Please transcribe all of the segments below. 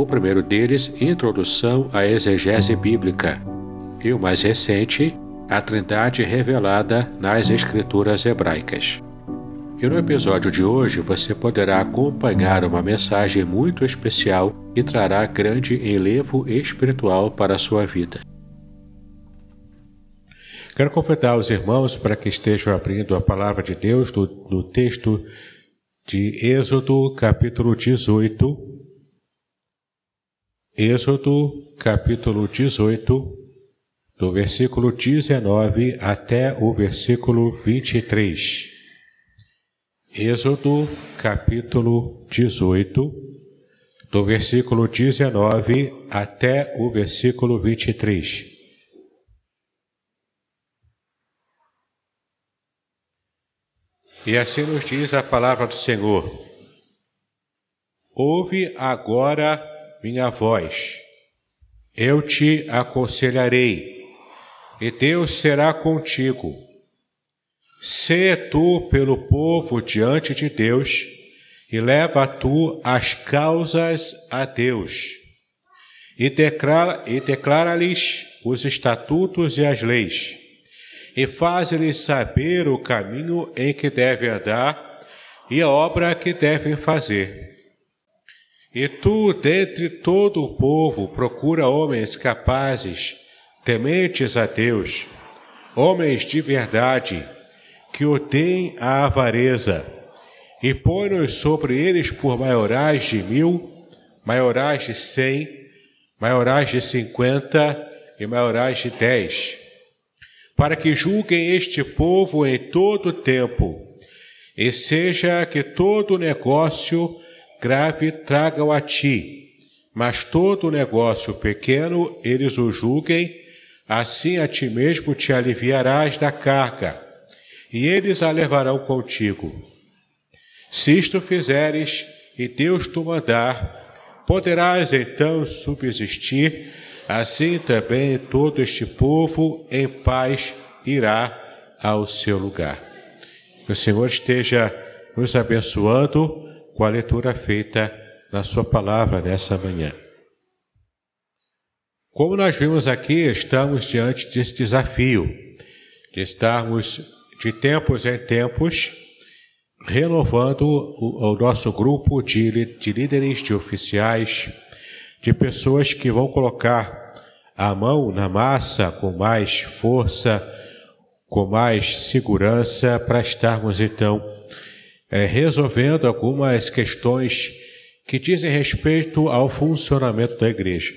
o primeiro deles, Introdução à Exegese Bíblica, e o mais recente, A Trindade Revelada nas Escrituras Hebraicas. E no episódio de hoje você poderá acompanhar uma mensagem muito especial e trará grande enlevo espiritual para a sua vida. Quero convidar os irmãos para que estejam abrindo a palavra de Deus do texto de Êxodo, capítulo 18, Êxodo, capítulo 18, do versículo 19 até o versículo 23. Êxodo, capítulo 18, do versículo 19 até o versículo 23. E assim nos diz a palavra do Senhor: Ouve agora minha voz. Eu te aconselharei, e Deus será contigo. Sê tu pelo povo diante de Deus, e leva tu as causas a Deus, e declara-lhes declara os estatutos e as leis, e faz-lhes saber o caminho em que devem andar e a obra que devem fazer e tu, dentre todo o povo, procura homens capazes, tementes a Deus, homens de verdade, que odeiem a avareza, e põe-nos sobre eles por maiorais de mil, maiorais de cem, maiorais de cinquenta e maiorais de dez, para que julguem este povo em todo o tempo, e seja que todo negócio grave tragam a ti, mas todo negócio pequeno eles o julguem, assim a ti mesmo te aliviarás da carga, e eles a levarão contigo. Se isto fizeres, e Deus te mandar, poderás então subsistir, assim também todo este povo em paz irá ao seu lugar. Que o Senhor esteja nos abençoando com a leitura feita na Sua palavra nessa manhã. Como nós vimos aqui, estamos diante desse desafio de estarmos de tempos em tempos renovando o, o nosso grupo de, de líderes, de oficiais, de pessoas que vão colocar a mão na massa com mais força, com mais segurança, para estarmos então é, resolvendo algumas questões que dizem respeito ao funcionamento da igreja.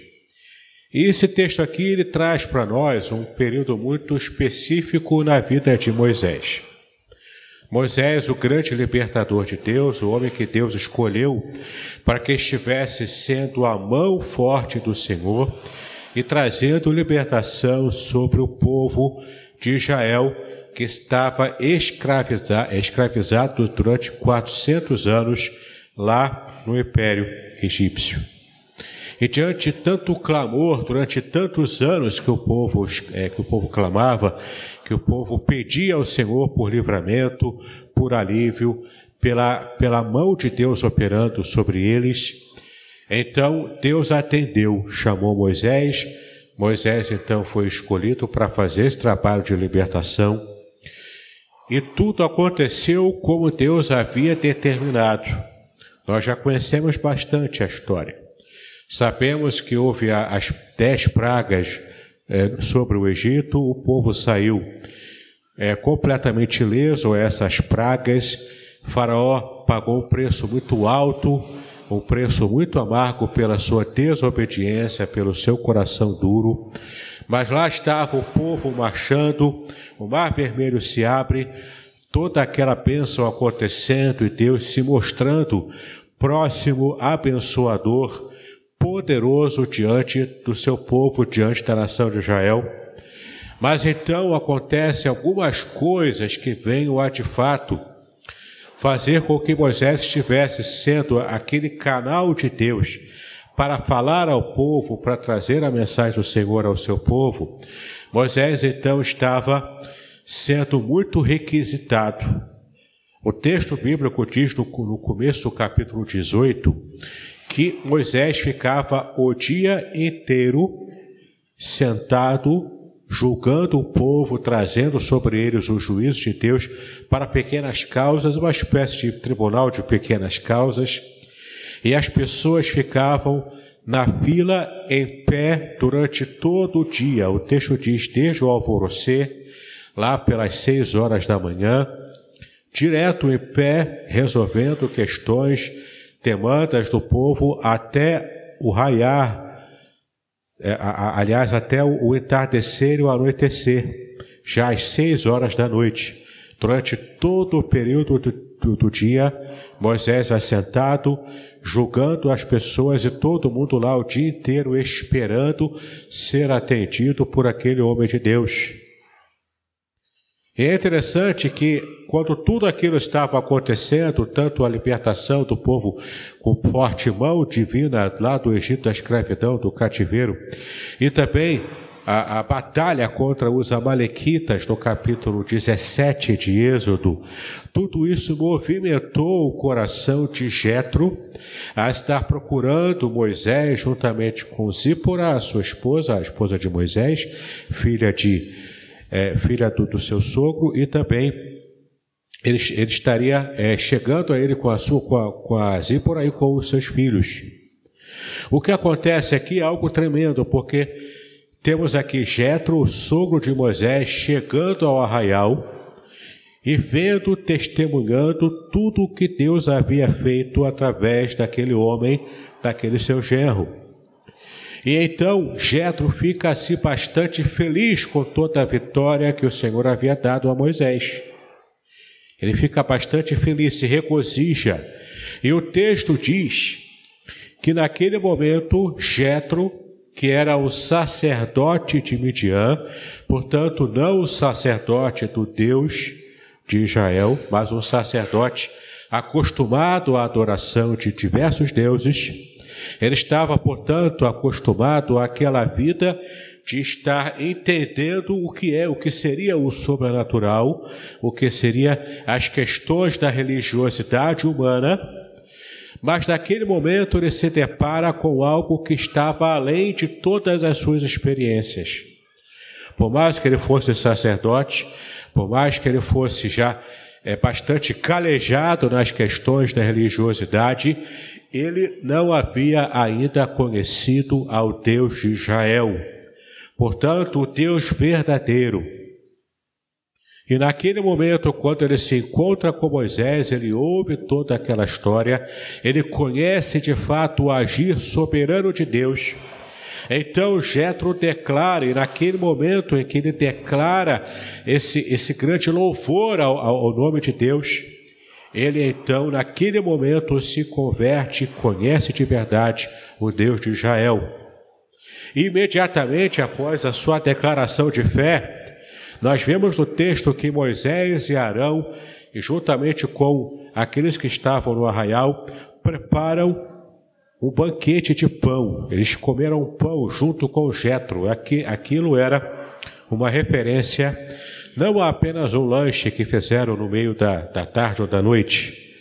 E esse texto aqui ele traz para nós um período muito específico na vida de Moisés. Moisés, o grande libertador de Deus, o homem que Deus escolheu para que estivesse sendo a mão forte do Senhor e trazendo libertação sobre o povo de Israel que estava escravizado, escravizado durante 400 anos lá no Império Egípcio. E diante de tanto clamor, durante tantos anos que o povo, é, que o povo clamava, que o povo pedia ao Senhor por livramento, por alívio, pela, pela mão de Deus operando sobre eles, então Deus atendeu, chamou Moisés, Moisés então foi escolhido para fazer esse trabalho de libertação e tudo aconteceu como Deus havia determinado. Nós já conhecemos bastante a história. Sabemos que houve as dez pragas é, sobre o Egito, o povo saiu é, completamente ileso a essas pragas. Faraó pagou um preço muito alto, um preço muito amargo pela sua desobediência, pelo seu coração duro. Mas lá estava o povo marchando, o mar vermelho se abre, toda aquela bênção acontecendo e Deus se mostrando próximo, abençoador, poderoso diante do seu povo, diante da nação de Israel. Mas então acontecem algumas coisas que venham a de fato fazer com que Moisés estivesse sendo aquele canal de Deus para falar ao povo, para trazer a mensagem do Senhor ao seu povo. Moisés então estava sendo muito requisitado. O texto bíblico diz no, começo do capítulo 18 que Moisés ficava o dia inteiro sentado julgando o povo, trazendo sobre eles o juízo de Deus para pequenas causas, uma espécie de tribunal de pequenas causas, e as pessoas ficavam na fila em pé durante todo o dia. O texto diz desde o alvorecer, lá pelas seis horas da manhã, direto em pé, resolvendo questões, demandas do povo até o raiar é, aliás, até o entardecer e o anoitecer, já às seis horas da noite. Durante todo o período do, do, do dia, Moisés assentado, julgando as pessoas e todo mundo lá o dia inteiro esperando ser atendido por aquele homem de Deus. E é interessante que quando tudo aquilo estava acontecendo, tanto a libertação do povo com forte mão divina lá do Egito da escravidão, do cativeiro, e também a, a, batalha contra os Amalequitas no capítulo 17 de Êxodo, tudo isso movimentou o coração de Jetro a estar procurando Moisés juntamente com Zípora, sua esposa, a esposa de Moisés, filha de é, filha do, do, seu sogro, e também ele, ele estaria é, chegando a ele com a sua, com a, com a Zípora e com os seus filhos. O que acontece aqui é algo tremendo, porque temos aqui Jetro, o sogro de Moisés, chegando ao arraial e vendo, testemunhando tudo o que Deus havia feito através daquele homem, daquele seu genro. E então Jetro fica assim bastante feliz com toda a vitória que o Senhor havia dado a Moisés. Ele fica bastante feliz, se regozija. E o texto diz que naquele momento Jetro, que era o sacerdote de Midian, portanto não o sacerdote do Deus de Israel, mas um sacerdote acostumado à adoração de diversos deuses, ele estava, portanto, acostumado àquela vida de estar entendendo o que é, o que seria o sobrenatural, o que seria as questões da religiosidade humana, mas naquele momento ele se depara com algo que estava além de todas as suas experiências. Por mais que ele fosse sacerdote, por mais que ele fosse já é, bastante calejado nas questões da religiosidade, ele não havia ainda conhecido ao Deus de Israel, portanto, o Deus verdadeiro. E naquele momento, quando ele se encontra com Moisés, ele ouve toda aquela história, ele conhece de fato o agir soberano de Deus. Então Jetro declara, e naquele momento em que ele declara esse, esse grande louvor ao, ao nome de Deus, ele então, naquele momento, se converte e conhece de verdade o Deus de Israel. Imediatamente após a sua declaração de fé, nós vemos no texto que Moisés e Arão, juntamente com aqueles que estavam no arraial, preparam um banquete de pão. Eles comeram pão junto com Jetro. Aquilo era uma referência não apenas um lanche que fizeram no meio da, da tarde ou da noite,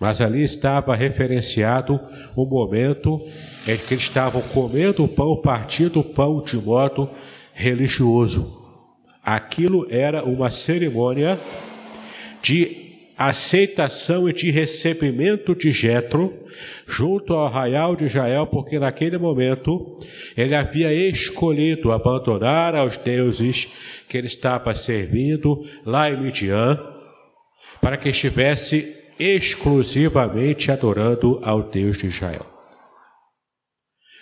mas ali estava referenciado o momento em que eles estavam comendo o pão, partindo o pão de modo religioso. Aquilo era uma cerimônia de aceitação e de recebimento de Jetro junto ao arraial de Israel, porque naquele momento ele havia escolhido abandonar aos deuses que ele estava servindo lá em Midian, para que estivesse exclusivamente adorando ao Deus de Israel.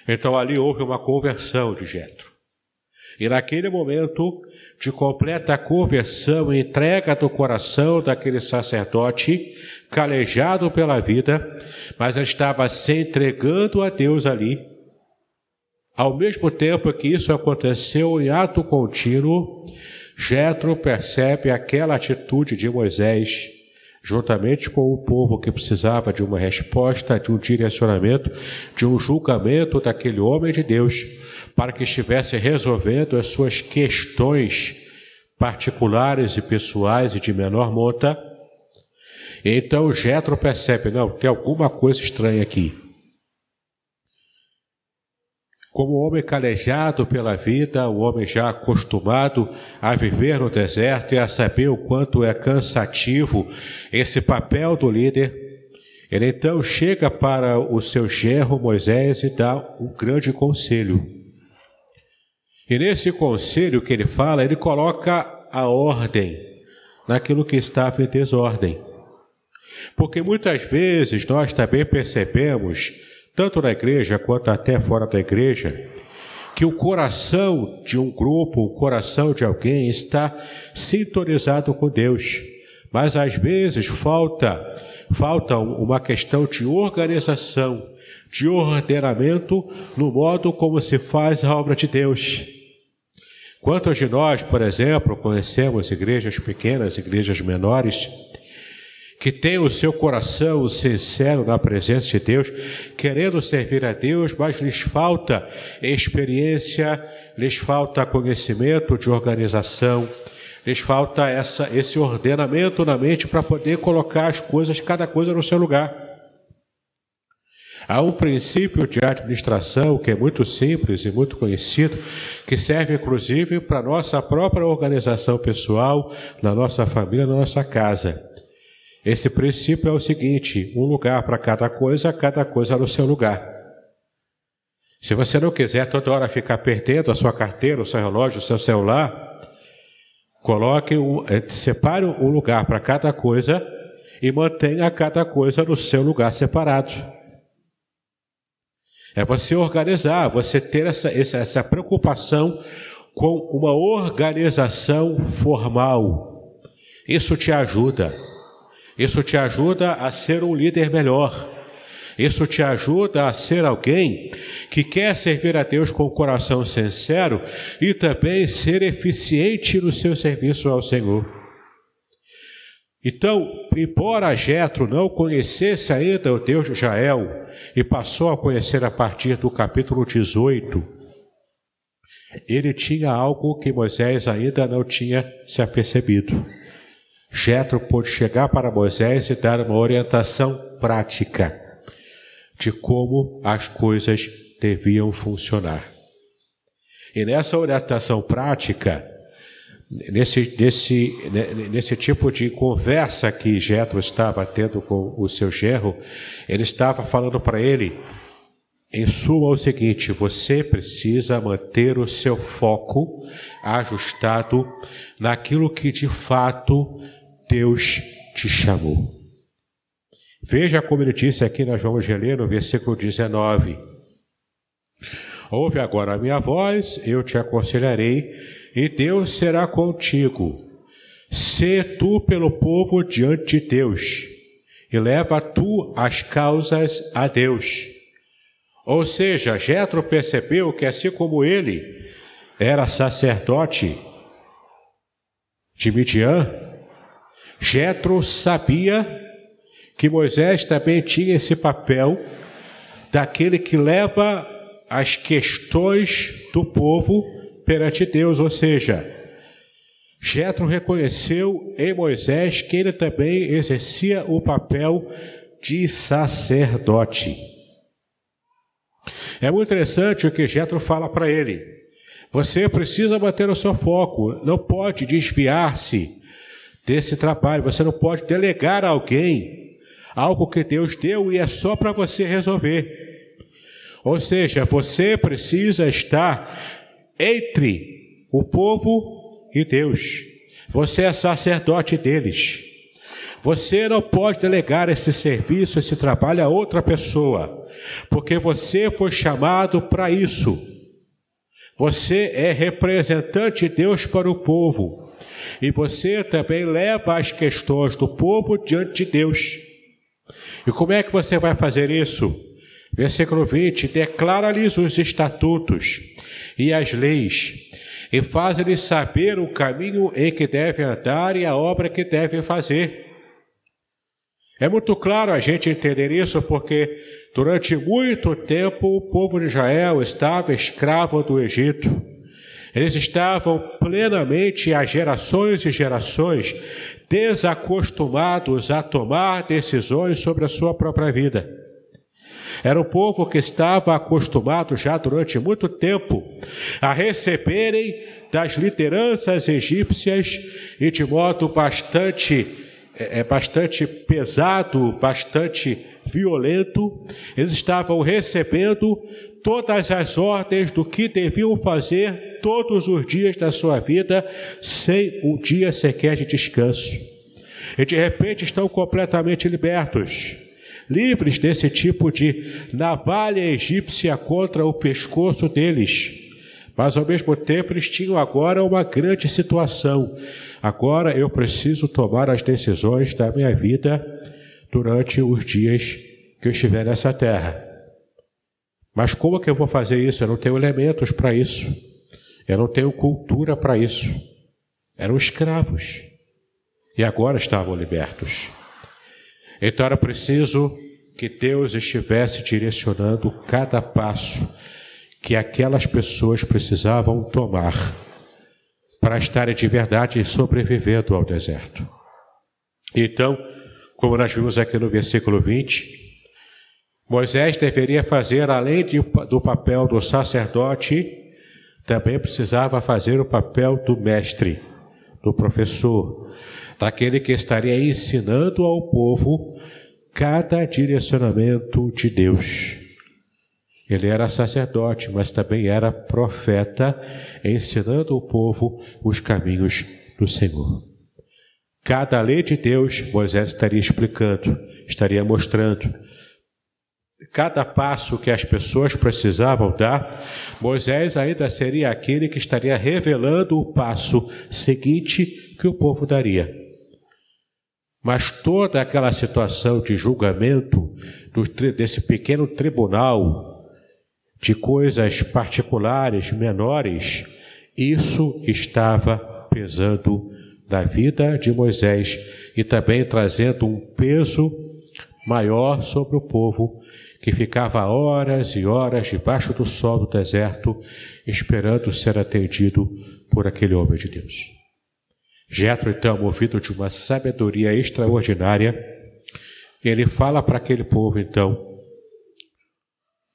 Então ali houve uma conversão de Jetro. E naquele momento de completa conversão e entrega do coração daquele sacerdote, calejado pela vida, mas estava se entregando a Deus ali. Ao mesmo tempo que isso aconteceu em ato contínuo, Jetro percebe aquela atitude de Moisés, juntamente com o povo que precisava de uma resposta, de um direcionamento, de um julgamento daquele homem de Deus para que estivesse resolvendo as suas questões particulares e pessoais e de menor monta. Então Jetro percebe, não, tem alguma coisa estranha aqui. Como homem calejado pela vida, o homem já acostumado a viver no deserto e a saber o quanto é cansativo esse papel do líder, ele então chega para o seu gerro Moisés e dá um grande conselho. E nesse conselho que ele fala, ele coloca a ordem naquilo que estava em desordem. Porque muitas vezes nós também percebemos, tanto na igreja quanto até fora da igreja, que o coração de um grupo, o coração de alguém está sintonizado com Deus. Mas às vezes falta falta uma questão de organização, de ordenamento no modo como se faz a obra de Deus. Quantos de nós, por exemplo, conhecemos igrejas pequenas, igrejas menores, que têm o seu coração sincero na presença de Deus, querendo servir a Deus, mas lhes falta experiência, lhes falta conhecimento de organização, lhes falta essa, esse ordenamento na mente para poder colocar as coisas, cada coisa no seu lugar. Há um princípio de administração que é muito simples e muito conhecido, que serve inclusive para a nossa própria organização pessoal, na nossa família, na nossa casa. Esse princípio é o seguinte: um lugar para cada coisa, cada coisa no seu lugar. Se você não quiser toda hora ficar perdendo a sua carteira, o seu relógio, o seu celular, coloque um, eh, separe um lugar para cada coisa e mantenha cada coisa no seu lugar separado. É você organizar, você ter essa, essa, essa preocupação com uma organização formal. Isso te ajuda. Isso te ajuda a ser um líder melhor. Isso te ajuda a ser alguém que quer servir a Deus com o coração sincero e também ser eficiente no seu serviço ao Senhor. Então, embora Jetro não conhecesse ainda o Deus de Israel e passou a conhecer a partir do capítulo 18, ele tinha algo que Moisés ainda não tinha se apercebido. Jetro pôde chegar para Moisés e dar uma orientação prática de como as coisas deviam funcionar. E nessa orientação prática, nesse, nesse, nesse tipo de conversa que Jetro estava tendo com o seu gerro, ele estava falando para ele, em suma, o seguinte: você precisa manter o seu foco ajustado naquilo que de fato Deus te chamou. Veja como ele disse aqui, nós vamos ler no versículo 19. Ouve agora a minha voz, eu te aconselharei e Deus será contigo. Sê tu pelo povo diante de Deus, e leva tu as causas a Deus. Ou seja, Jetro percebeu que assim como ele era sacerdote de Midian, Jetro sabia que Moisés também tinha esse papel daquele que leva as questões do povo perante Deus, ou seja, Jetro reconheceu em Moisés que ele também exercia o papel de sacerdote. É muito interessante o que Jetro fala para ele. Você precisa manter o seu foco, não pode desviar-se desse trabalho. Você não pode delegar a alguém algo que Deus deu e é só para você resolver. Ou seja, você precisa estar entre o povo e Deus. Você é sacerdote deles. Você não pode delegar esse serviço, esse trabalho a outra pessoa, porque você foi chamado para isso. Você é representante de Deus para o povo. E você também leva as questões do povo diante de Deus. E como é que você vai fazer isso? Versículo 20: declara-lhes os estatutos e as leis, e faz-lhes saber o caminho em que devem andar e a obra que devem fazer. É muito claro a gente entender isso porque durante muito tempo o povo de Israel estava escravo do Egito. Eles estavam plenamente, há gerações e gerações, desacostumados a tomar decisões sobre a sua própria vida. Era um povo que estava acostumado já durante muito tempo a receberem das lideranças egípcias e de modo bastante é, é bastante pesado, bastante violento. Eles estavam recebendo todas as ordens do que deviam fazer todos os dias da sua vida, sem um dia sequer de descanso. E de repente estão completamente libertos, livres desse tipo de navalha egípcia contra o pescoço deles. Mas ao mesmo tempo eles tinham agora uma grande situação Agora eu preciso tomar as decisões da minha vida durante os dias que eu estiver nessa terra. Mas como que eu vou fazer isso? Eu não tenho elementos para isso. Eu não tenho cultura para isso. Eram escravos. E agora estavam libertos. Então era preciso que Deus estivesse direcionando cada passo que aquelas pessoas precisavam tomar para estarem de verdade sobrevivendo ao deserto. Então, como nós vimos aqui no versículo 20, Moisés deveria fazer, além de, do papel do sacerdote, também precisava fazer o papel do mestre, do professor, daquele que estaria ensinando ao povo cada direcionamento de Deus. Ele era sacerdote, mas também era profeta, ensinando o povo os caminhos do Senhor. Cada lei de Deus, Moisés estaria explicando, estaria mostrando. Cada passo que as pessoas precisavam dar, Moisés ainda seria aquele que estaria revelando o passo seguinte que o povo daria. Mas toda aquela situação de julgamento desse pequeno tribunal de coisas particulares, menores, isso estava pesando na vida de Moisés e também trazendo um peso maior sobre o povo que ficava horas e horas debaixo do sol do deserto, esperando ser atendido por aquele homem de Deus. Jetro, então, movido de uma sabedoria extraordinária, ele fala para aquele povo, então,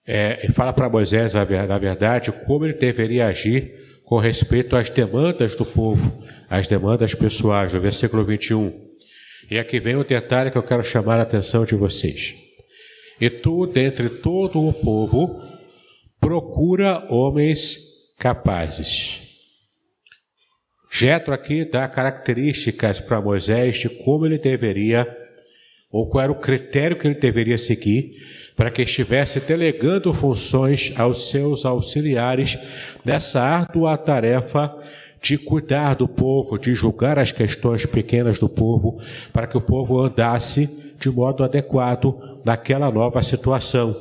é, fala para Moisés, na verdade, como ele deveria agir com respeito às demandas do povo, às demandas pessoais, no versículo 21. E aqui vem o detalhe que eu quero chamar a atenção de vocês. E tu, dentre todo o povo, procura homens capazes. Jetro aqui dá características para Moisés de como ele deveria, ou qual era o critério que ele deveria seguir para que estivesse delegando funções aos seus auxiliares nessa árdua tarefa de cuidar do povo, de julgar as questões pequenas do povo, para que o povo andasse de modo adequado naquela nova situação.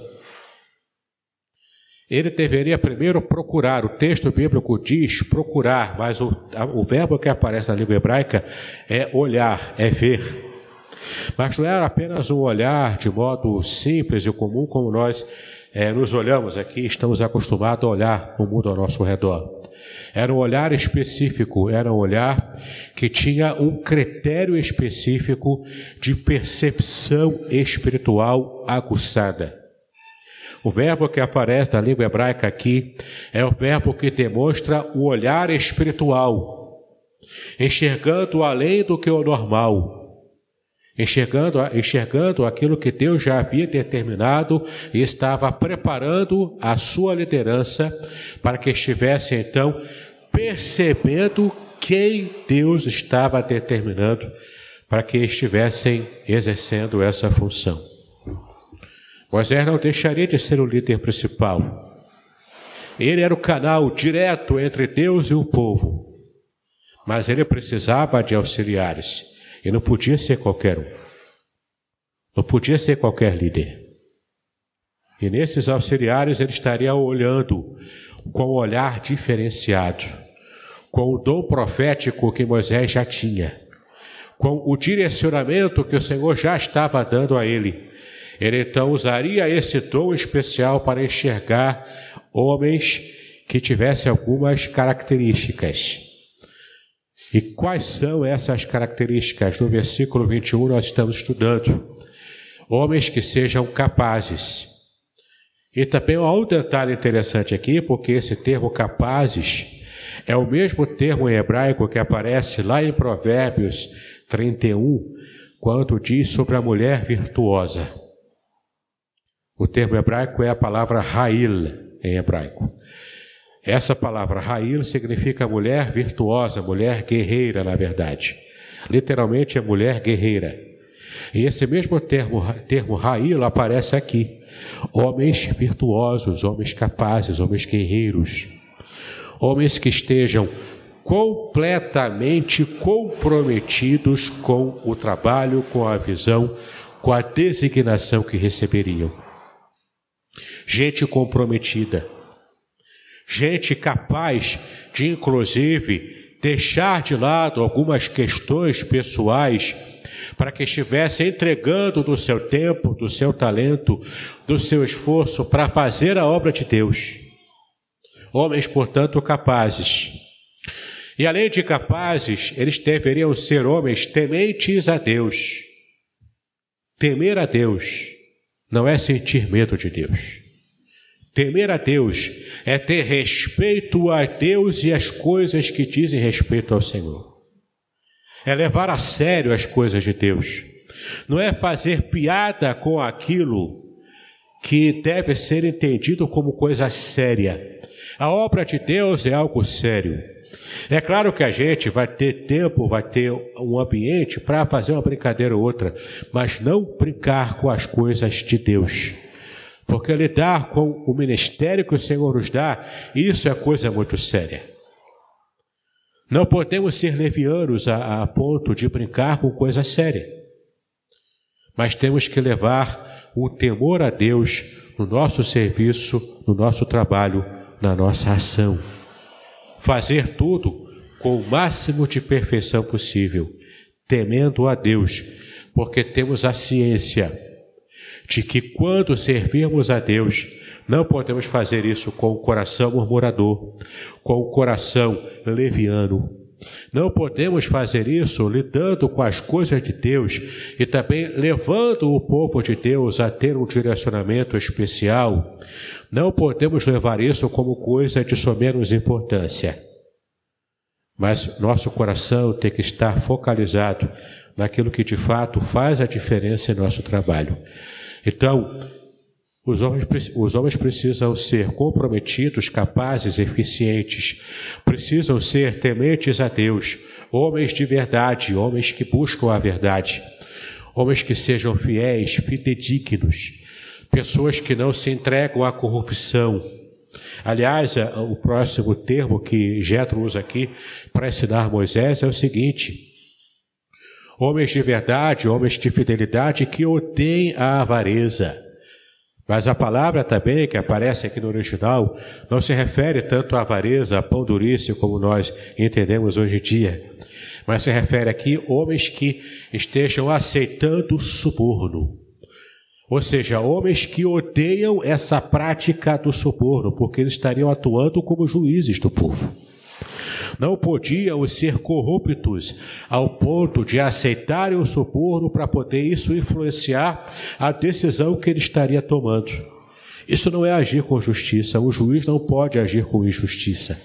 Ele deveria primeiro procurar, o texto bíblico diz procurar, mas o, o verbo que aparece na língua hebraica é olhar, é ver. Mas não era apenas um olhar de modo simples e comum como nós é, nos olhamos aqui, estamos acostumados a olhar o mundo ao nosso redor. Era um olhar específico, era um olhar que tinha um critério específico de percepção espiritual aguçada. O verbo que aparece na língua hebraica aqui é o verbo que demonstra o olhar espiritual. enxergando além do que o normal, enxergando, enxergando aquilo que Deus já havia determinado e estava preparando a sua liderança para que estivesse então percebendo quem Deus estava determinando para que estivessem exercendo essa função. Moisés não deixaria de ser o líder principal. Ele era o canal direto entre Deus e o povo. Mas ele precisava de auxiliares. E não podia ser qualquer um. Não podia ser qualquer líder. E nesses auxiliares ele estaria olhando com um olhar diferenciado, com o dom profético que Moisés já tinha, com o direcionamento que o Senhor já estava dando a ele. Ele então usaria esse dom especial para enxergar homens que tivessem algumas características e quais são essas características? No versículo 21 nós estamos estudando. Homens que sejam capazes. E também há um detalhe interessante aqui, porque esse termo capazes é o mesmo termo em hebraico que aparece lá em Provérbios 31, quando diz sobre a mulher virtuosa. O termo hebraico é a palavra Rail em hebraico. Essa palavra Rail significa mulher virtuosa, mulher guerreira, na verdade. Literalmente é mulher guerreira. E esse mesmo termo, termo Rail aparece aqui. Homens virtuosos, homens capazes, homens guerreiros. Homens que estejam completamente comprometidos com o trabalho, com a visão, com a designação que receberiam. Gente comprometida gente capaz de, inclusive, deixar de lado algumas questões pessoais para que estivesse entregando do seu tempo, do seu talento, do seu esforço para fazer a obra de Deus. Homens, portanto, capazes. E além de capazes, eles deveriam ser homens tementes a Deus. Temer a Deus não é sentir medo de Deus. Temer a Deus é ter respeito a Deus e as coisas que dizem respeito ao Senhor. É levar a sério as coisas de Deus. Não é fazer piada com aquilo que deve ser entendido como coisa séria. A obra de Deus é algo sério. É claro que a gente vai ter tempo, vai ter um ambiente para fazer uma brincadeira ou outra, mas não brincar com as coisas de Deus. Porque lidar com o ministério que o Senhor nos dá, isso é coisa muito séria. Não podemos ser levianos a, a ponto de brincar com coisa séria. Mas temos que levar o temor a Deus no nosso serviço, no nosso trabalho, na nossa ação. Fazer tudo com o máximo de perfeição possível, temendo a Deus, porque temos a ciência de que quando servirmos a Deus, não podemos fazer isso com o coração murmurador, com o coração leviano. Não podemos fazer isso lidando com as coisas de Deus e também levando o povo de Deus a ter um direcionamento especial. Não podemos levar isso como coisa de somenos importância. Mas nosso coração tem que estar focalizado naquilo que de fato faz a diferença em nosso trabalho. Então, os homens, os homens precisam ser comprometidos, capazes, eficientes, precisam ser tementes a Deus, homens de verdade, homens que buscam a verdade, homens que sejam fiéis, fidedignos, pessoas que não se entregam à corrupção. Aliás, o próximo termo que Jetro usa aqui para ensinar Moisés é o seguinte: Homens de verdade, homens de fidelidade que odeiem a avareza. Mas a palavra também que aparece aqui no original não se refere tanto à avareza, a pão como nós entendemos hoje em dia, mas se refere aqui homens que estejam aceitando suborno. Ou seja, homens que odeiam essa prática do suborno, porque eles estariam atuando como juízes do povo não podiam ser corruptos ao ponto de aceitarem o suborno para poder isso influenciar a decisão que ele estaria tomando. Isso não é agir com justiça, o juiz não pode agir com injustiça.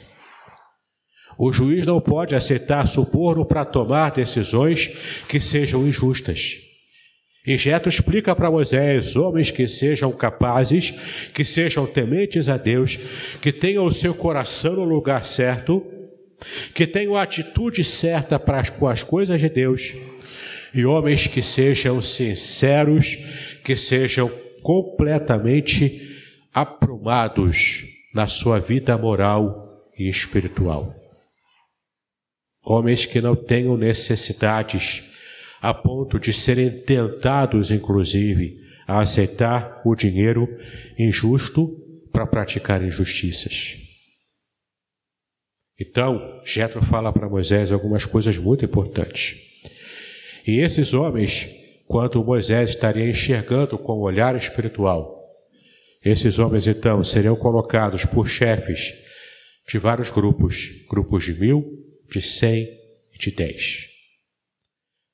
O juiz não pode aceitar suborno para tomar decisões que sejam injustas. E Jetro explica para Moisés: homens que sejam capazes, que sejam tementes a Deus, que tenham o seu coração no lugar certo, que tenham a atitude certa para as, com as coisas de Deus, e homens que sejam sinceros, que sejam completamente aprumados na sua vida moral e espiritual. Homens que não tenham necessidades a ponto de serem tentados, inclusive, a aceitar o dinheiro injusto para praticar injustiças. Então, Jetro fala para Moisés algumas coisas muito importantes. E esses homens, quando Moisés estaria enxergando com o olhar espiritual, esses homens então seriam colocados por chefes de vários grupos, grupos de mil, de cem e de dez.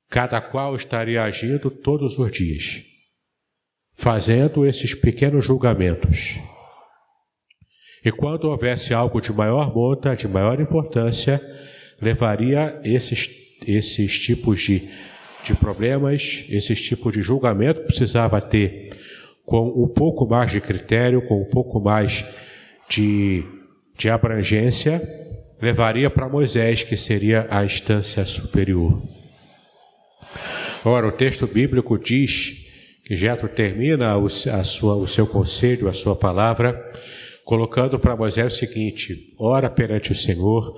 Cada qual estaria agindo todos os dias, fazendo esses pequenos julgamentos. E quando houvesse algo de maior monta, de maior importância, levaria esses, esses tipos de, de problemas, esses tipos de julgamento que precisava ter com um pouco mais de critério, com um pouco mais de, de abrangência, levaria para Moisés, que seria a instância superior. Ora, o texto bíblico diz que Jetro termina o, a sua, o seu conselho, a sua palavra, colocando para Moisés o seguinte: ora perante o Senhor,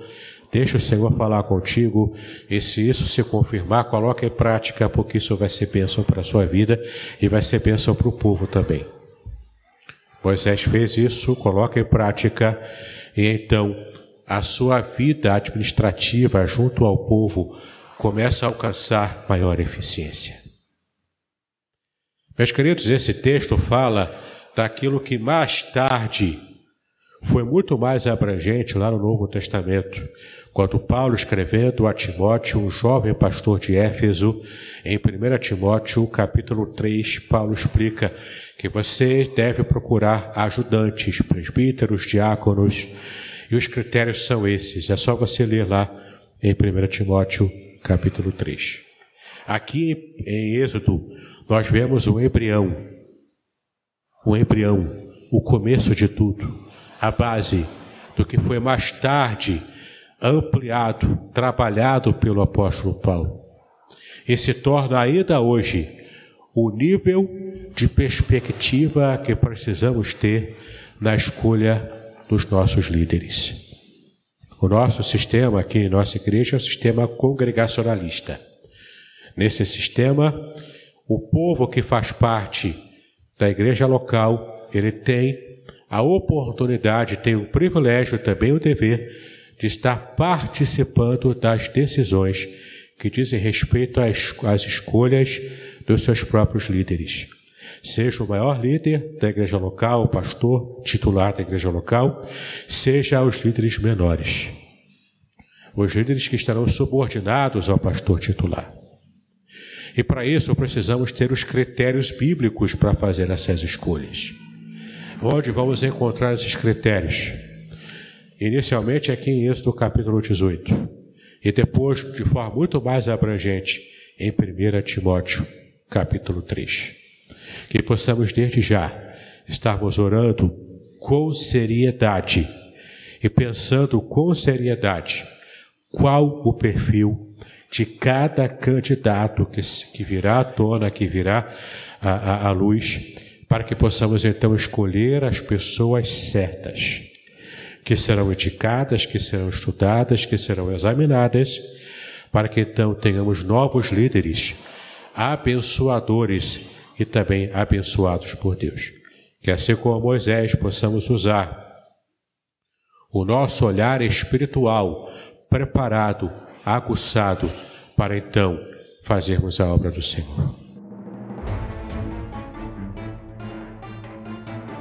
Deixa o Senhor falar contigo e se isso se confirmar, coloque em prática, porque isso vai ser bênção para a sua vida e vai ser bênção para o povo também. Moisés fez isso, coloca em prática e então a sua vida administrativa junto ao povo começa a alcançar maior eficiência. Meus queridos, esse texto fala daquilo que mais tarde foi muito mais abrangente lá no Novo Testamento, quando Paulo escrevendo a Timóteo, um jovem pastor de Éfeso, em 1 Timóteo, capítulo 3, Paulo explica que você deve procurar ajudantes, presbíteros, diáconos, e os critérios são esses. É só você ler lá em 1 Timóteo, capítulo 3. Aqui em Êxodo, nós vemos o embrião, o embrião, o começo de tudo a base do que foi mais tarde ampliado, trabalhado pelo apóstolo Paulo. E se torna ainda hoje o nível de perspectiva que precisamos ter na escolha dos nossos líderes. O nosso sistema aqui em nossa igreja é um sistema congregacionalista. Nesse sistema, o povo que faz parte da igreja local, ele tem a oportunidade, tem o privilégio, também o dever, de estar participando das decisões que dizem respeito às, escolhas dos seus próprios líderes. Seja o maior líder da igreja local, o pastor titular da igreja local, seja os líderes menores. Os líderes que estarão subordinados ao pastor titular. E para isso precisamos ter os critérios bíblicos para fazer essas escolhas onde vamos encontrar esses critérios. Inicialmente aqui em Êxodo capítulo 18, e depois de forma muito mais abrangente em 1 Timóteo capítulo 3. Que possamos desde já estarmos orando com seriedade e pensando com seriedade qual o perfil de cada candidato que, que virá à tona, que virá à, à, à luz para que possamos então escolher as pessoas certas, que serão indicadas, que serão estudadas, que serão examinadas, para que então tenhamos novos líderes, abençoadores e também abençoados por Deus. Que assim como Moisés possamos usar o nosso olhar espiritual preparado, aguçado, para então fazermos a obra do Senhor.